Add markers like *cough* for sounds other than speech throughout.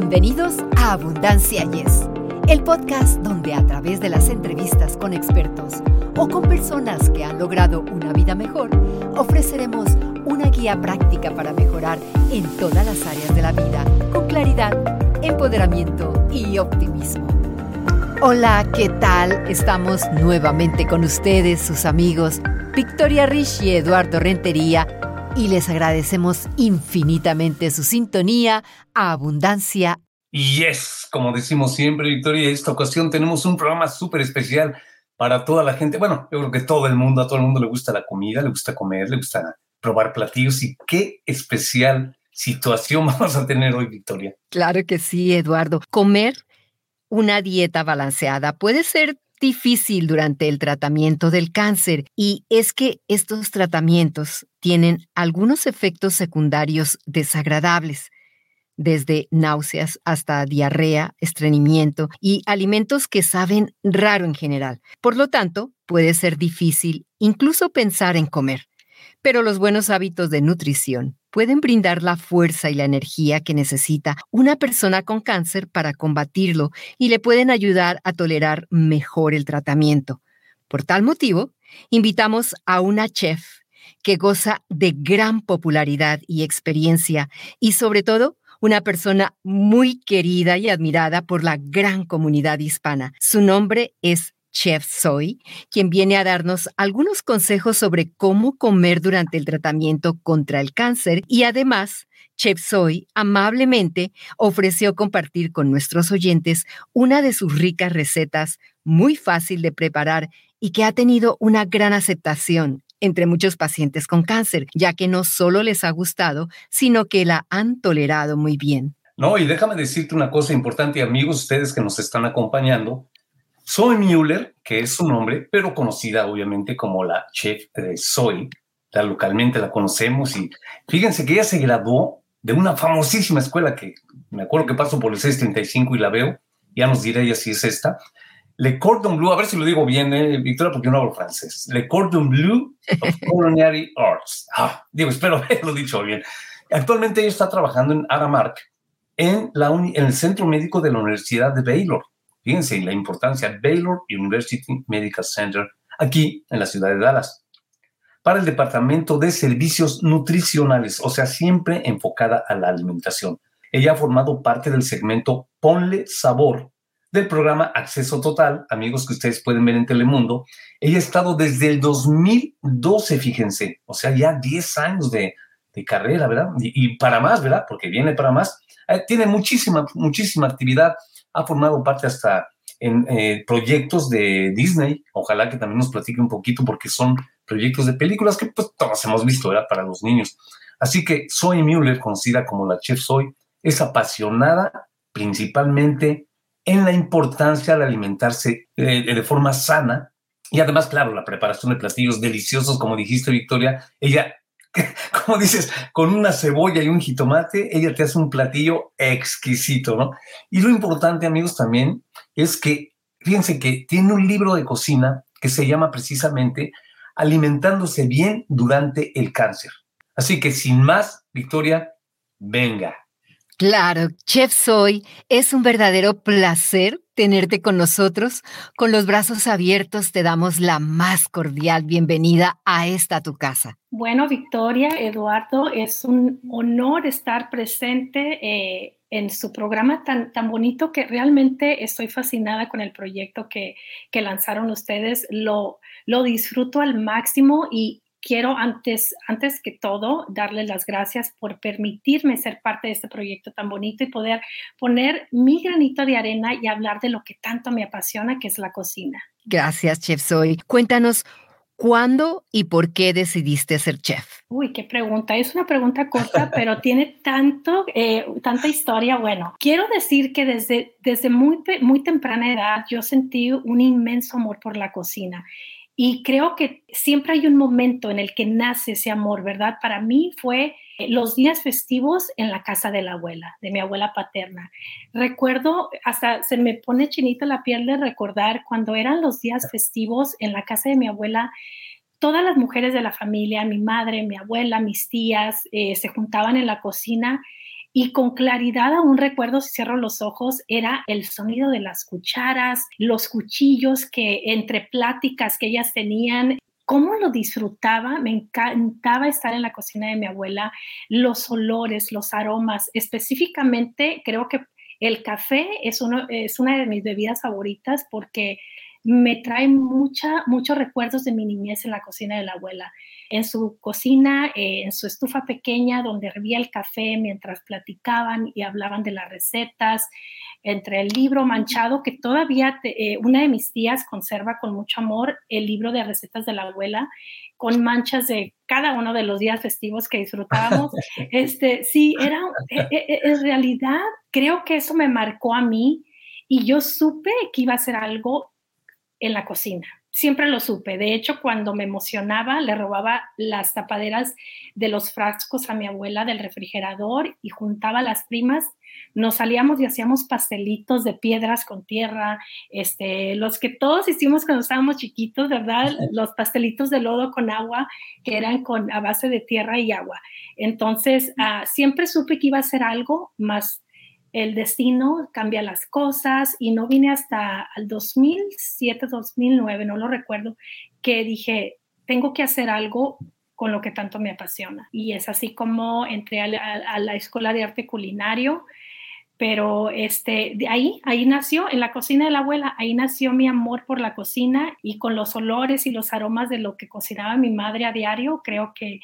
Bienvenidos a Abundancia Yes, el podcast donde a través de las entrevistas con expertos o con personas que han logrado una vida mejor, ofreceremos una guía práctica para mejorar en todas las áreas de la vida con claridad, empoderamiento y optimismo. Hola, ¿qué tal? Estamos nuevamente con ustedes, sus amigos Victoria Rich y Eduardo Rentería y les agradecemos infinitamente su sintonía a Abundancia. Y es, como decimos siempre, Victoria, en esta ocasión tenemos un programa súper especial para toda la gente. Bueno, yo creo que todo el mundo, a todo el mundo le gusta la comida, le gusta comer, le gusta probar platillos y qué especial situación *laughs* vamos a tener hoy, Victoria. Claro que sí, Eduardo. Comer una dieta balanceada puede ser difícil durante el tratamiento del cáncer y es que estos tratamientos tienen algunos efectos secundarios desagradables, desde náuseas hasta diarrea, estreñimiento y alimentos que saben raro en general. Por lo tanto, puede ser difícil incluso pensar en comer. Pero los buenos hábitos de nutrición pueden brindar la fuerza y la energía que necesita una persona con cáncer para combatirlo y le pueden ayudar a tolerar mejor el tratamiento. Por tal motivo, invitamos a una chef que goza de gran popularidad y experiencia y sobre todo una persona muy querida y admirada por la gran comunidad hispana. Su nombre es Chef Soy, quien viene a darnos algunos consejos sobre cómo comer durante el tratamiento contra el cáncer y además Chef Soy amablemente ofreció compartir con nuestros oyentes una de sus ricas recetas muy fácil de preparar y que ha tenido una gran aceptación entre muchos pacientes con cáncer, ya que no solo les ha gustado, sino que la han tolerado muy bien. No, y déjame decirte una cosa importante, amigos, ustedes que nos están acompañando. Soy Müller, que es su nombre, pero conocida obviamente como la chef de Soy, la localmente la conocemos y fíjense que ella se graduó de una famosísima escuela que me acuerdo que paso por el 635 y la veo, ya nos dirá ella si es esta. Le Cordon Bleu, a ver si lo digo bien, eh, Victoria, porque no hablo francés. Le Cordon Bleu of *laughs* Culinary Arts. Ah, digo, espero haberlo dicho bien. Actualmente ella está trabajando en Aramark, en, la en el Centro Médico de la Universidad de Baylor. Fíjense la importancia, Baylor University Medical Center, aquí en la ciudad de Dallas, para el Departamento de Servicios Nutricionales, o sea, siempre enfocada a la alimentación. Ella ha formado parte del segmento Ponle Sabor del programa Acceso Total, amigos que ustedes pueden ver en Telemundo. Ella ha estado desde el 2012, fíjense, o sea, ya 10 años de, carrera, ¿verdad? Y, para más, ¿verdad? Porque viene para más. Eh, tiene muchísima, muchísima actividad ha formado parte hasta en eh, proyectos de Disney. Ojalá que también nos platique un poquito porque son proyectos de películas que pues todos hemos visto, ¿verdad? Para los niños. Así que Zoe Mueller, conocida como la chef Zoe, es apasionada principalmente en la importancia de alimentarse eh, de forma sana y además, claro, la preparación de platillos deliciosos, como dijiste, Victoria, ella *laughs* como dices, con una cebolla y un jitomate, ella te hace un platillo exquisito, ¿no? Y lo importante, amigos, también es que, fíjense que tiene un libro de cocina que se llama precisamente Alimentándose bien durante el cáncer. Así que sin más, Victoria, venga. Claro, Chef Soy, es un verdadero placer tenerte con nosotros. Con los brazos abiertos te damos la más cordial bienvenida a esta tu casa. Bueno, Victoria, Eduardo, es un honor estar presente eh, en su programa tan, tan bonito que realmente estoy fascinada con el proyecto que, que lanzaron ustedes. Lo, lo disfruto al máximo y quiero antes, antes que todo darles las gracias por permitirme ser parte de este proyecto tan bonito y poder poner mi granito de arena y hablar de lo que tanto me apasiona, que es la cocina. Gracias, Chef Soy. Cuéntanos, ¿Cuándo y por qué decidiste ser chef? Uy, qué pregunta. Es una pregunta corta, *laughs* pero tiene tanto, eh, tanta historia. Bueno, quiero decir que desde, desde muy, muy temprana edad yo sentí un inmenso amor por la cocina y creo que siempre hay un momento en el que nace ese amor, ¿verdad? Para mí fue eh, los días festivos en la casa de la abuela, de mi abuela paterna. Recuerdo, hasta se me pone chinita la piel de recordar cuando eran los días festivos en la casa de mi abuela, todas las mujeres de la familia, mi madre, mi abuela, mis tías, eh, se juntaban en la cocina y con claridad aún recuerdo si cierro los ojos era el sonido de las cucharas, los cuchillos que entre pláticas que ellas tenían cómo lo disfrutaba, me encantaba estar en la cocina de mi abuela, los olores, los aromas, específicamente creo que el café es, una de mis bebidas favoritas porque me trae mucha, muchos recuerdos de mi niñez en la cocina de la abuela. En su cocina, eh, en su estufa pequeña, donde hervía el café mientras platicaban y hablaban de las recetas, entre el libro manchado, que todavía eh, una de mis tías conserva con mucho amor, el libro de recetas de la abuela, con manchas de cada uno de los días festivos que disfrutábamos. *laughs* Este, sí, era, eh, en realidad creo que eso me marcó a mí y yo supe que iba a ser algo en la cocina. Siempre lo supe. De hecho, cuando me emocionaba, le robaba las tapaderas de los frascos a mi abuela del refrigerador y juntaba las primas. Nos salíamos y hacíamos pastelitos de piedras con tierra, este, los que todos hicimos cuando estábamos chiquitos, ¿verdad? Los pastelitos de lodo con agua, que eran con, a base de tierra y agua. Entonces, ah, siempre supe que iba a ser algo más el destino cambia las cosas y no vine hasta el 2007, 2009, no lo recuerdo, que dije, tengo que hacer algo con lo que tanto me apasiona. Y es así como entré a la, escuela de arte culinario, pero este, de ahí, ahí nació, en la cocina de la abuela, ahí nació mi amor por la cocina y con los olores y los aromas de lo que cocinaba mi madre a diario, creo que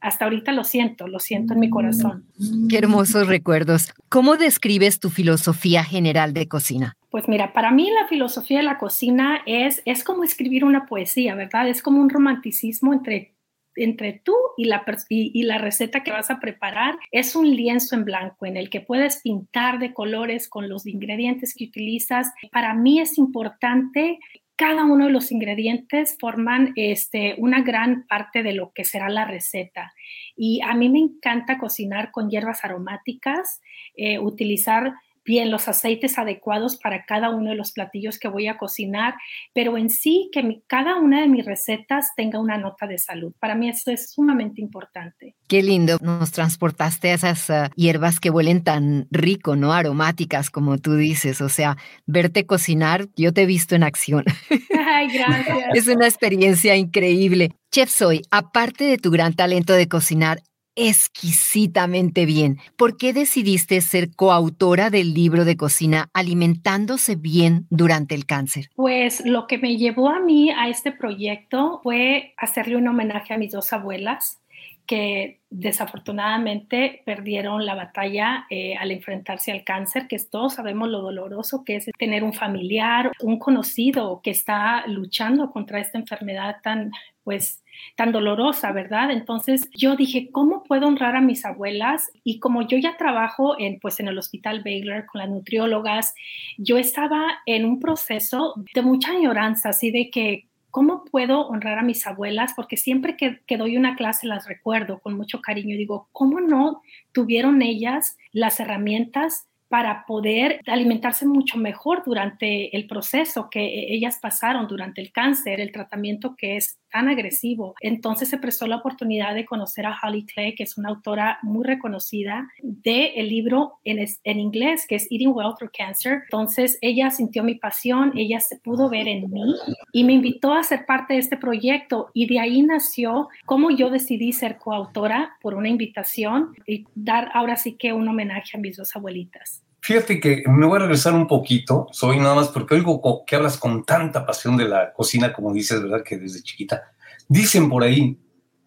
hasta ahorita lo siento, lo siento en mi corazón. Qué hermosos recuerdos. ¿Cómo describes tu filosofía general de cocina? Pues mira, para mí la filosofía de la cocina es, es como escribir una poesía, ¿verdad? Es como un romanticismo entre entre tú y la, y, la receta que vas a preparar es un lienzo en blanco en el que puedes pintar de colores con los ingredientes que utilizas. Para mí es importante cada uno de los ingredientes forman este, una gran parte de lo que será la receta. Y a mí me encanta cocinar con hierbas aromáticas, eh, utilizar bien los aceites adecuados para cada uno de los platillos que voy a cocinar, pero en sí que cada una de mis recetas tenga una nota de salud. Para mí eso es sumamente importante. Qué lindo, nos transportaste a esas ah, hierbas que huelen tan rico, ¿no? Aromáticas, como tú dices, o sea, verte cocinar, yo te he visto en acción. *laughs* Ay, gracias. es una experiencia increíble. Chef Soy, aparte de tu gran talento de cocinar, exquisitamente bien. ¿Por qué decidiste ser coautora del libro de cocina Alimentándose bien durante el cáncer? Pues lo que me llevó a mí a este proyecto fue hacerle un homenaje a mis dos abuelas que desafortunadamente perdieron la batalla eh, al enfrentarse al cáncer, que todos sabemos lo doloroso que es tener un familiar, un conocido que está luchando contra esta enfermedad tan, pues, tan dolorosa, ¿verdad? Entonces yo dije, ¿cómo puedo honrar a mis abuelas? Y como yo ya trabajo en, pues, en el Hospital Baylor con las nutriólogas, yo estaba en un proceso de mucha añoranza, así de que ¿cómo puedo honrar a mis abuelas? Porque siempre que, doy una clase las recuerdo con mucho cariño. Digo, ¿cómo no tuvieron ellas las herramientas para poder alimentarse mucho mejor durante el proceso que ellas pasaron durante el cáncer, el tratamiento que es tan agresivo. Entonces se prestó la oportunidad de conocer a Holly Clay, que es una autora muy reconocida del el libro en, en inglés, que es Eating Well Through Cancer. Entonces ella sintió mi pasión, ella se pudo ver en mí y me invitó a ser parte de este proyecto y de ahí nació cómo yo decidí ser coautora por una invitación y dar ahora sí que un homenaje a mis dos abuelitas. Fíjate que me voy a regresar un poquito, soy nada más porque oigo que hablas con tanta pasión de la cocina, como dices, ¿verdad? Que desde chiquita. Dicen por ahí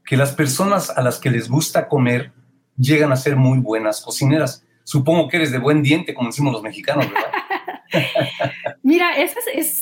que las personas a las que les gusta comer llegan a ser muy buenas cocineras. Supongo que eres de buen diente, como decimos los mexicanos, ¿verdad? *laughs* Mira, es,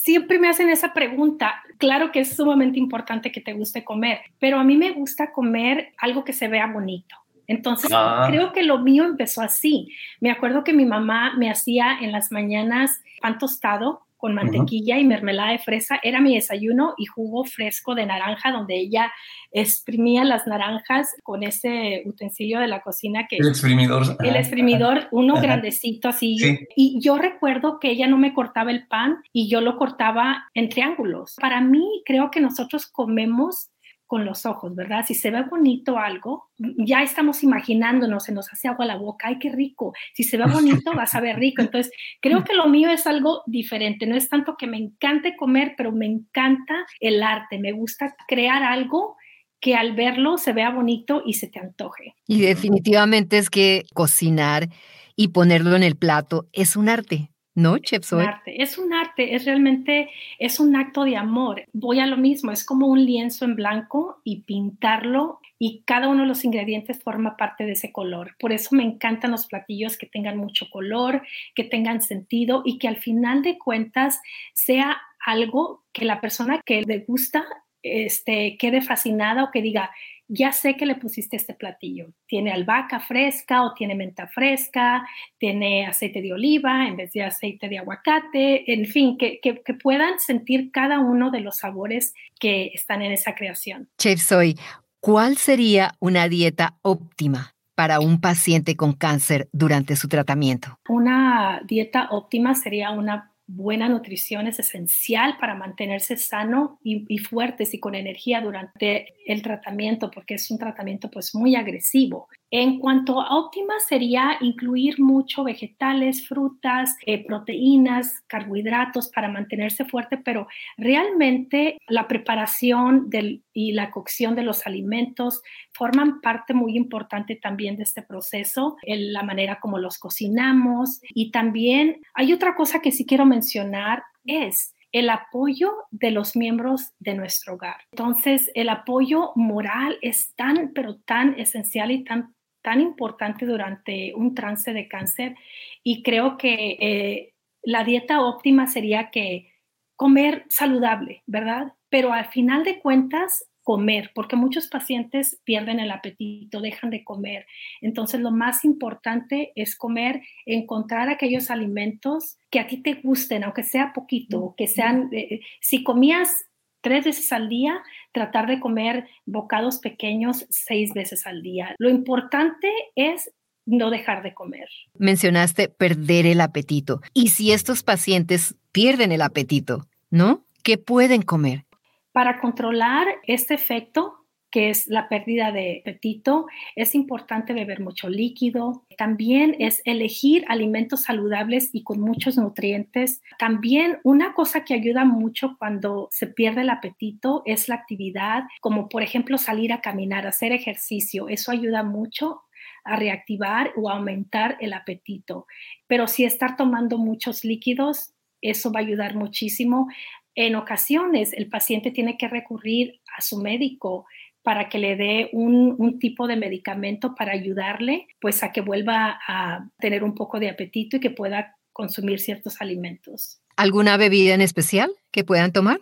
siempre me hacen esa pregunta. Claro que es sumamente importante que te guste comer, pero a mí me gusta comer algo que se vea bonito. Entonces, ah. creo que lo mío empezó así. Me acuerdo que mi mamá me hacía en las mañanas pan tostado con mantequilla y mermelada de fresa. Era mi desayuno y jugo fresco de naranja, donde ella exprimía las naranjas con ese utensilio de la cocina que... El exprimidor. El exprimidor, uno grandecito así. Y yo recuerdo que ella no me cortaba el pan y yo lo cortaba en triángulos. Para mí, creo que nosotros comemos con los ojos, ¿verdad? Si se ve bonito algo, ya estamos imaginándonos, se nos hace agua la boca, ay, qué rico. Si se ve *laughs* bonito, vas a ver rico. Entonces, creo que lo mío es algo diferente. No es tanto que me encante comer, pero me encanta el arte. Me gusta crear algo que al verlo se vea bonito y se te antoje. Y definitivamente es que cocinar y ponerlo en el plato es un arte. ¿No, Es un arte, es un arte, es realmente, es un acto de amor. Voy a lo mismo, es como un lienzo en blanco y pintarlo y cada uno de los ingredientes forma parte de ese color. Por eso me encantan los platillos que tengan mucho color, que tengan sentido y que al final de cuentas sea algo que la persona que le gusta este, quede fascinada o que diga, ya sé que le pusiste este platillo. Tiene albahaca fresca o tiene menta fresca, tiene aceite de oliva en vez de aceite de aguacate, en fin, que, que, puedan sentir cada uno de los sabores que están en esa creación. Chef Soy, ¿cuál sería una dieta óptima? para un paciente con cáncer durante su tratamiento? Una dieta óptima sería una buena nutrición es esencial para mantenerse sano y, fuertes y con energía durante el tratamiento, porque es un tratamiento pues muy agresivo. En cuanto a óptima sería incluir mucho vegetales, frutas, eh, proteínas, carbohidratos para mantenerse fuerte, pero realmente la preparación y la cocción de los alimentos forman parte muy importante también de este proceso, en la manera como los cocinamos y también hay otra cosa que sí quiero mencionar es el apoyo de los miembros de nuestro hogar. Entonces, el apoyo moral es tan, pero tan esencial y tan tan importante durante un trance de cáncer y creo que eh, la dieta óptima sería que comer saludable, ¿verdad? Pero al final de cuentas, comer, porque muchos pacientes pierden el apetito, dejan de comer. Entonces, lo más importante es comer, encontrar aquellos alimentos que a ti te gusten, aunque sea poquito, que sean, eh, si comías tres veces al día, tratar de comer bocados pequeños seis veces al día. Lo importante es no dejar de comer. Mencionaste perder el apetito. ¿Y si estos pacientes pierden el apetito, no? ¿Qué pueden comer? Para controlar este efecto, que es la pérdida de apetito, es importante beber mucho líquido. También es elegir alimentos saludables y con muchos nutrientes. También una cosa que ayuda mucho cuando se pierde el apetito es la actividad, como por ejemplo salir a caminar, hacer ejercicio. Eso ayuda mucho a reactivar o aumentar el apetito. Pero si estar tomando muchos líquidos, eso va a ayudar muchísimo. En ocasiones el paciente tiene que recurrir a su médico para que le dé un, tipo de medicamento para ayudarle, pues a que vuelva a tener un poco de apetito y que pueda consumir ciertos alimentos. ¿Alguna bebida en especial que puedan tomar?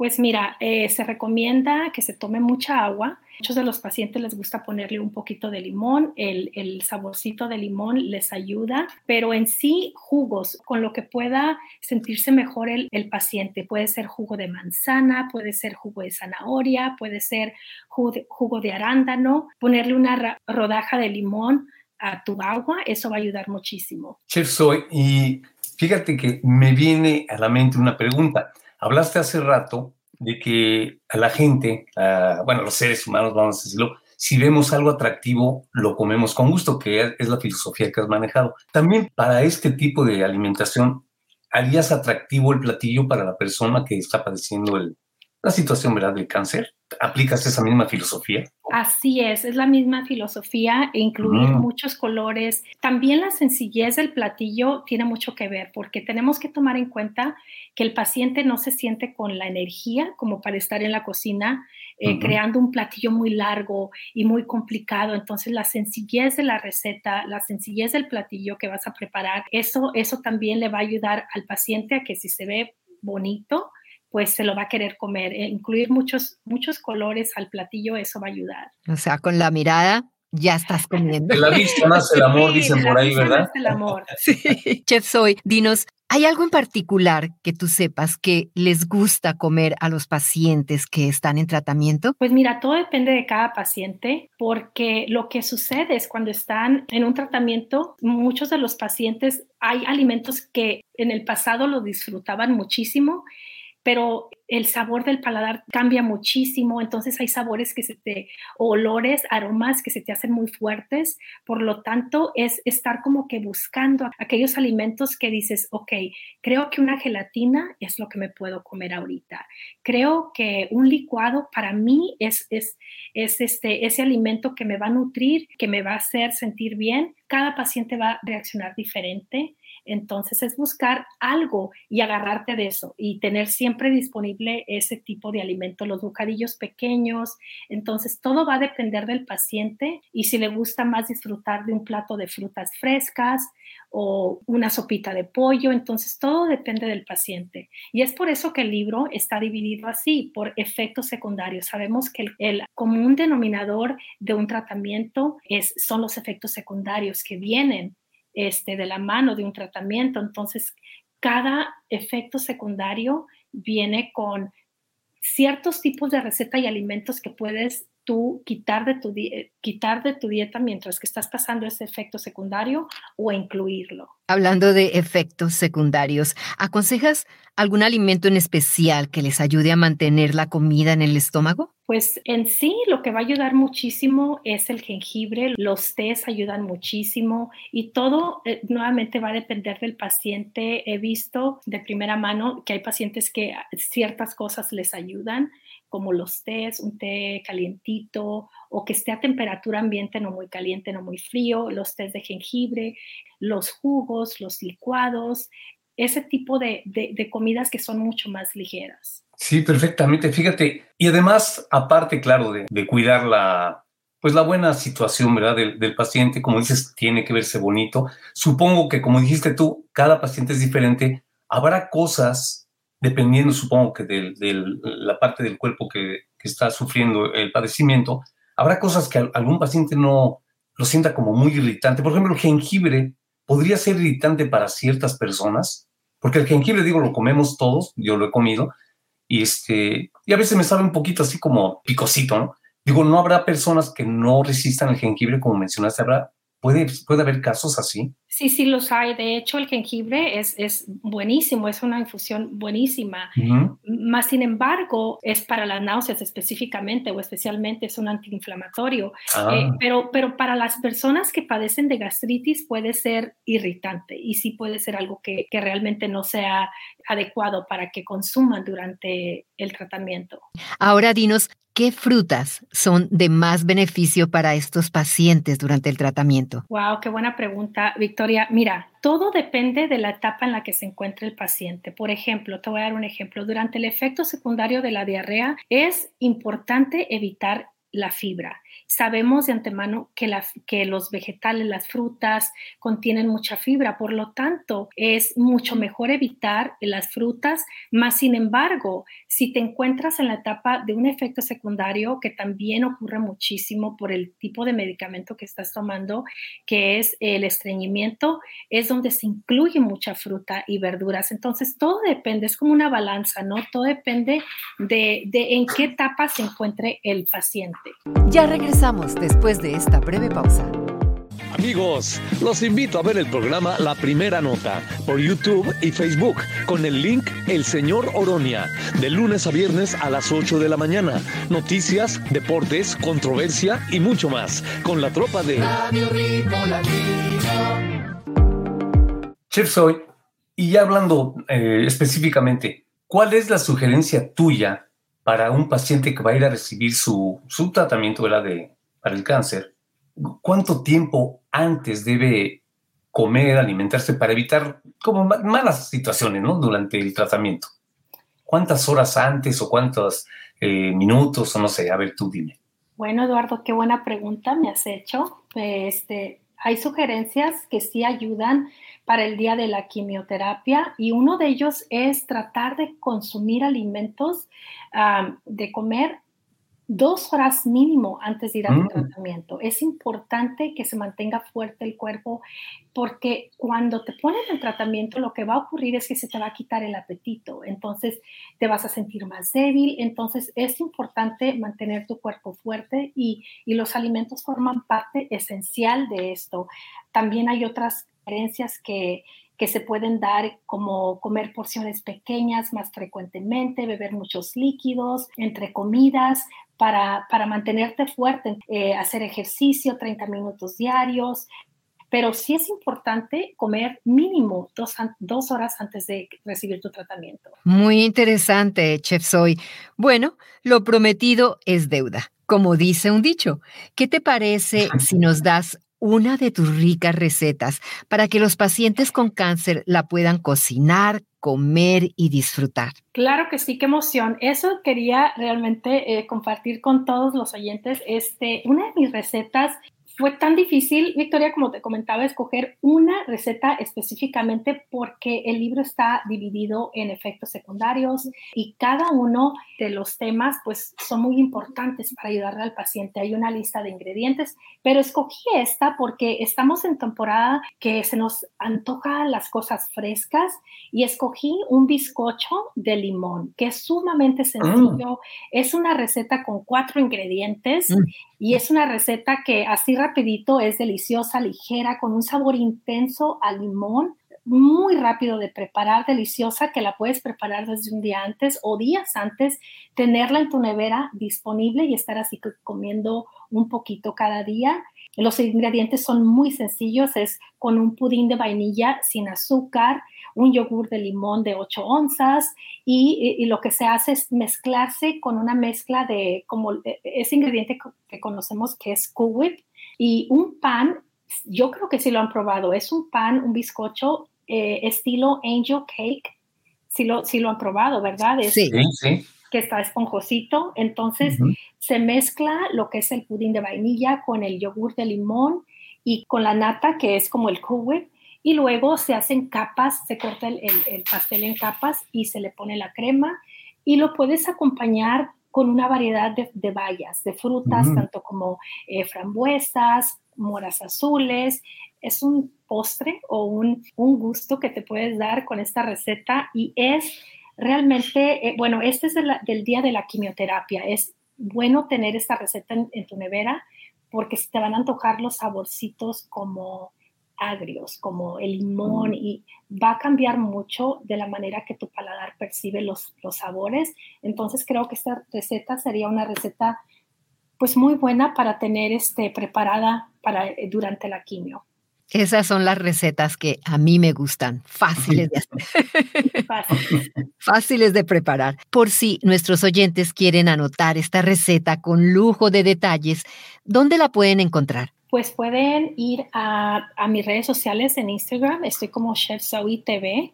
Pues mira, eh, se recomienda que se tome mucha agua. Muchos de los pacientes les gusta ponerle un poquito de limón, el, el, saborcito de limón les ayuda, pero en sí jugos, con lo que pueda sentirse mejor el, el paciente. Puede ser jugo de manzana, puede ser jugo de zanahoria, puede ser jugo de, jugo de arándano, ponerle una rodaja de limón a tu agua, eso va a ayudar muchísimo. Chef Soy, y fíjate que me viene a la mente una pregunta. Hablaste hace rato de que a la gente, a, bueno, los seres humanos, vamos a decirlo, si vemos algo atractivo, lo comemos con gusto, que es la filosofía que has manejado. También para este tipo de alimentación, ¿harías atractivo el platillo para la persona que está padeciendo el, la situación ¿verdad? del cáncer? ¿Aplicas esa misma filosofía? Así es, es la misma filosofía e incluir mm. muchos colores. También la sencillez del platillo tiene mucho que ver porque tenemos que tomar en cuenta que el paciente no se siente con la energía como para estar en la cocina eh, creando un platillo muy largo y muy complicado. Entonces la sencillez de la receta, la sencillez del platillo que vas a preparar, eso, eso también le va a ayudar al paciente a que si se ve bonito, pues se lo va a querer comer. E incluir muchos, muchos colores al platillo, eso va a ayudar. O sea, con la mirada ya estás comiendo. De *laughs* la vista más el amor, dicen por ahí, ¿verdad? el amor. *laughs* Sí. Chef Soy, dinos, ¿hay algo en particular que tú sepas que les gusta comer a los pacientes que están en tratamiento? Pues mira, todo depende de cada paciente, porque lo que sucede es cuando están en un tratamiento, muchos de los pacientes hay alimentos que en el pasado lo disfrutaban muchísimo pero el sabor del paladar cambia muchísimo, entonces hay sabores que se te, olores, aromas que se te hacen muy fuertes, por lo tanto es estar como que buscando aquellos alimentos que dices, ok, creo que una gelatina es lo que me puedo comer ahorita, creo que un licuado para mí es, es, es este, ese alimento que me va a nutrir, que me va a hacer sentir bien, cada paciente va a reaccionar diferente entonces es buscar algo y agarrarte de eso y tener siempre disponible ese tipo de alimento, los bocadillos pequeños. Entonces todo va a depender del paciente y si le gusta más disfrutar de un plato de frutas frescas o una sopita de pollo, entonces todo depende del paciente. Y es por eso que el libro está dividido así, por efectos secundarios. Sabemos que el, común denominador de un tratamiento es, son los efectos secundarios que vienen este, de la mano de un tratamiento. Entonces, cada efecto secundario viene con ciertos tipos de receta y alimentos que puedes tú quitar de tu, quitar de tu dieta mientras que estás pasando ese efecto secundario o incluirlo. Hablando de efectos secundarios, ¿aconsejas algún alimento en especial que les ayude a mantener la comida en el estómago? Pues en sí lo que va a ayudar muchísimo es el jengibre, los tés ayudan muchísimo y todo eh, nuevamente va a depender del paciente. He visto de primera mano que hay pacientes que ciertas cosas les ayudan como los tés, un té calientito o que esté a temperatura ambiente, no muy caliente, no muy frío, los tés de jengibre, los jugos, los licuados, ese tipo de, comidas que son mucho más ligeras. Sí, perfectamente. Fíjate, y además, aparte, claro, de, cuidar la, pues la buena situación, ¿verdad? Del, del, paciente, como dices, tiene que verse bonito. Supongo que, como dijiste tú, cada paciente es diferente. Habrá cosas dependiendo supongo que de, la parte del cuerpo que, está sufriendo el padecimiento, habrá cosas que algún paciente no lo sienta como muy irritante. Por ejemplo, el jengibre podría ser irritante para ciertas personas, porque el jengibre, digo, lo comemos todos, yo lo he comido, y, este, y a veces me sabe un poquito así como picosito, ¿no? Digo, no habrá personas que no resistan el jengibre, como mencionaste, habrá ¿Puede, ¿Puede haber casos así? Sí, sí los hay. De hecho, el jengibre es, es buenísimo, es una infusión buenísima. Más sin embargo, es para las náuseas específicamente o especialmente es un antiinflamatorio. Ah. Eh, pero, pero para las personas que padecen de gastritis puede ser irritante y sí puede ser algo que, que realmente no sea adecuado para que consuman durante el tratamiento. Ahora dinos, ¿Qué frutas son de más beneficio para estos pacientes durante el tratamiento? Wow, qué buena pregunta, Victoria. Mira, todo depende de la etapa en la que se encuentre el paciente. Por ejemplo, te voy a dar un ejemplo. Durante el efecto secundario de la diarrea es importante evitar la fibra. Sabemos de antemano que, que, los vegetales, las frutas, contienen mucha fibra, por lo tanto, es mucho mejor evitar las frutas, más sin embargo, si te encuentras en la etapa de un efecto secundario que también ocurre muchísimo por el tipo de medicamento que estás tomando, que es el estreñimiento, es donde se incluye mucha fruta y verduras. Entonces, todo depende, es como una balanza, ¿no? Todo depende de, de en qué etapa se encuentre el paciente. Ya regresamos después de esta breve pausa. Amigos, los invito a ver el programa La Primera Nota por YouTube y Facebook con el link El Señor Oronia, de lunes a viernes a las 8 de la mañana. Noticias, deportes, controversia y mucho más con la tropa de Radio Chef Soy, y ya hablando eh, específicamente, ¿cuál es la sugerencia tuya para un paciente que va a ir a recibir su, su tratamiento De, para el cáncer, ¿cuánto tiempo antes debe comer, alimentarse para evitar como malas situaciones ¿no? durante el tratamiento? ¿Cuántas horas antes o cuántos eh, minutos o no sé? A ver, tú dime. Bueno, Eduardo, qué buena pregunta me has hecho. Este, hay sugerencias que sí ayudan para el día de la quimioterapia y uno de ellos es tratar de consumir alimentos, de comer dos horas mínimo antes de ir al mm. tratamiento. Es importante que se mantenga fuerte el cuerpo porque cuando te ponen el tratamiento lo que va a ocurrir es que se te va a quitar el apetito, entonces te vas a sentir más débil, entonces es importante mantener tu cuerpo fuerte y, y los alimentos forman parte esencial de esto. También hay otras creencias que que se pueden dar como comer porciones pequeñas más frecuentemente, beber muchos líquidos entre comidas para, para mantenerte fuerte, eh, hacer ejercicio 30 minutos diarios, pero sí es importante comer mínimo dos, dos, horas antes de recibir tu tratamiento. Muy interesante, Chef Soy. Bueno, lo prometido es deuda, como dice un dicho. ¿Qué te parece *laughs* si nos das una de tus ricas recetas para que los pacientes con cáncer la puedan cocinar, comer y disfrutar. Claro que sí, qué emoción. Eso quería realmente eh, compartir con todos los oyentes. Este, una de mis recetas fue tan difícil, Victoria, como te comentaba, escoger una receta específicamente porque el libro está dividido en efectos secundarios y cada uno de los temas pues son muy importantes para ayudarle al paciente. Hay una lista de ingredientes, pero escogí esta porque estamos en temporada que se nos antoja las cosas frescas y escogí un bizcocho de limón que es sumamente sencillo. Mm. Es una receta con cuatro ingredientes mm. y es una receta que así es deliciosa, ligera, con un sabor intenso a limón, muy rápido de preparar, deliciosa, que la puedes preparar desde un día antes o días antes, tenerla en tu nevera disponible y estar así comiendo un poquito cada día. Los ingredientes son muy sencillos, es con un pudín de vainilla sin azúcar, un yogur de limón de 8 onzas y, lo que se hace es mezclarse con una mezcla de como e, ese ingrediente que conocemos que es Cool Whip, y un pan, yo creo que sí lo han probado, es un pan, un bizcocho eh, estilo angel cake, sí lo, sí lo han probado, ¿verdad? sí, sí. Que está esponjosito, entonces se mezcla lo que es el pudín de vainilla con el yogur de limón y con la nata, que es como el Cool y luego se hacen capas, se corta el, el, pastel en capas y se le pone la crema y lo puedes acompañar con una variedad de, de bayas, de frutas, tanto como eh, frambuesas, moras azules. Es un postre o un, un, gusto que te puedes dar con esta receta y es realmente, eh, bueno, este es del día de la quimioterapia. Es bueno tener esta receta en, tu nevera porque te van a antojar los saborcitos como agrios, como el limón, y va a cambiar mucho de la manera que tu paladar percibe los, los sabores. Entonces creo que esta receta sería una receta pues muy buena para tener este, preparada para, eh, durante la quimio. Esas son las recetas que a mí me gustan, fáciles de hacer. *laughs* fáciles de preparar. Por si nuestros oyentes quieren anotar esta receta con lujo de detalles, ¿dónde la pueden encontrar? Pues pueden ir a, mis redes sociales en Instagram, estoy como Chef TV.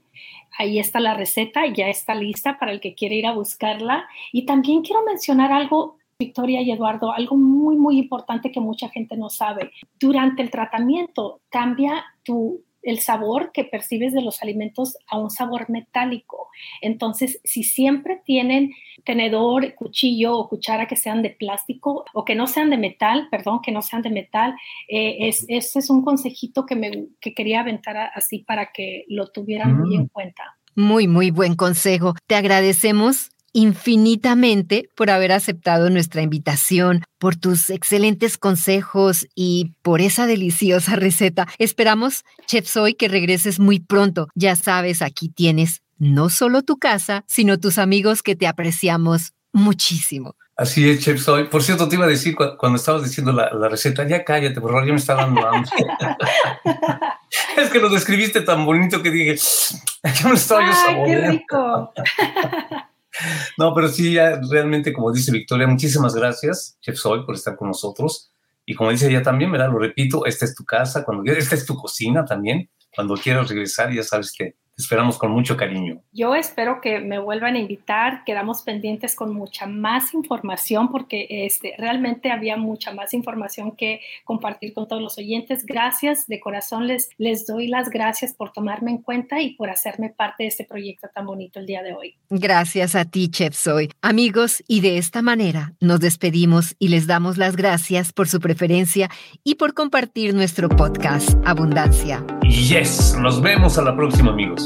Ahí está la receta, ya está lista para el que quiere ir a buscarla. Y también quiero mencionar algo, Victoria y Eduardo, algo muy, muy importante que mucha gente no sabe. Durante el tratamiento cambia tu el sabor que percibes de los alimentos a un sabor metálico. Entonces, si siempre tienen tenedor, cuchillo o cuchara que sean de plástico o que no sean de metal, perdón, que no sean de metal, eh, es, ese es un consejito que, me, que quería aventar así para que lo tuvieran muy en mm. cuenta. Muy, muy buen consejo. Te agradecemos infinitamente por haber aceptado nuestra invitación, por tus excelentes consejos y por esa deliciosa *laughs* receta. Esperamos, Chef Soy, que regreses muy pronto. Ya sabes, aquí tienes no solo tu casa, sino tus amigos que te apreciamos muchísimo. Así es, Chef Soy. Por cierto, te iba a decir cuando estabas diciendo la, receta, ya cállate, por favor, ya me está dando hambre. *laughs* es que lo describiste tan bonito que dije, ya me estaba yo saboreando. ¡Qué rico! *laughs* *laughs* No, pero sí, ya realmente, como dice Victoria, muchísimas gracias, Chef Soy, por estar con nosotros. Y como dice ella también, ¿verdad? Lo repito, esta es tu casa, cuando esta es tu cocina también. Cuando quieras regresar, ya sabes que esperamos con mucho cariño. Yo espero que me vuelvan a invitar. Quedamos pendientes con mucha más información porque este, realmente había mucha más información que compartir con todos los oyentes. Gracias, de corazón les, les doy las gracias por tomarme en cuenta y por hacerme parte de este proyecto tan bonito el día de hoy. Gracias a ti, Chef Soy. Amigos, y de esta manera nos despedimos y les damos las gracias por su preferencia y por compartir nuestro podcast Abundancia. Yes, nos vemos a la próxima, amigos.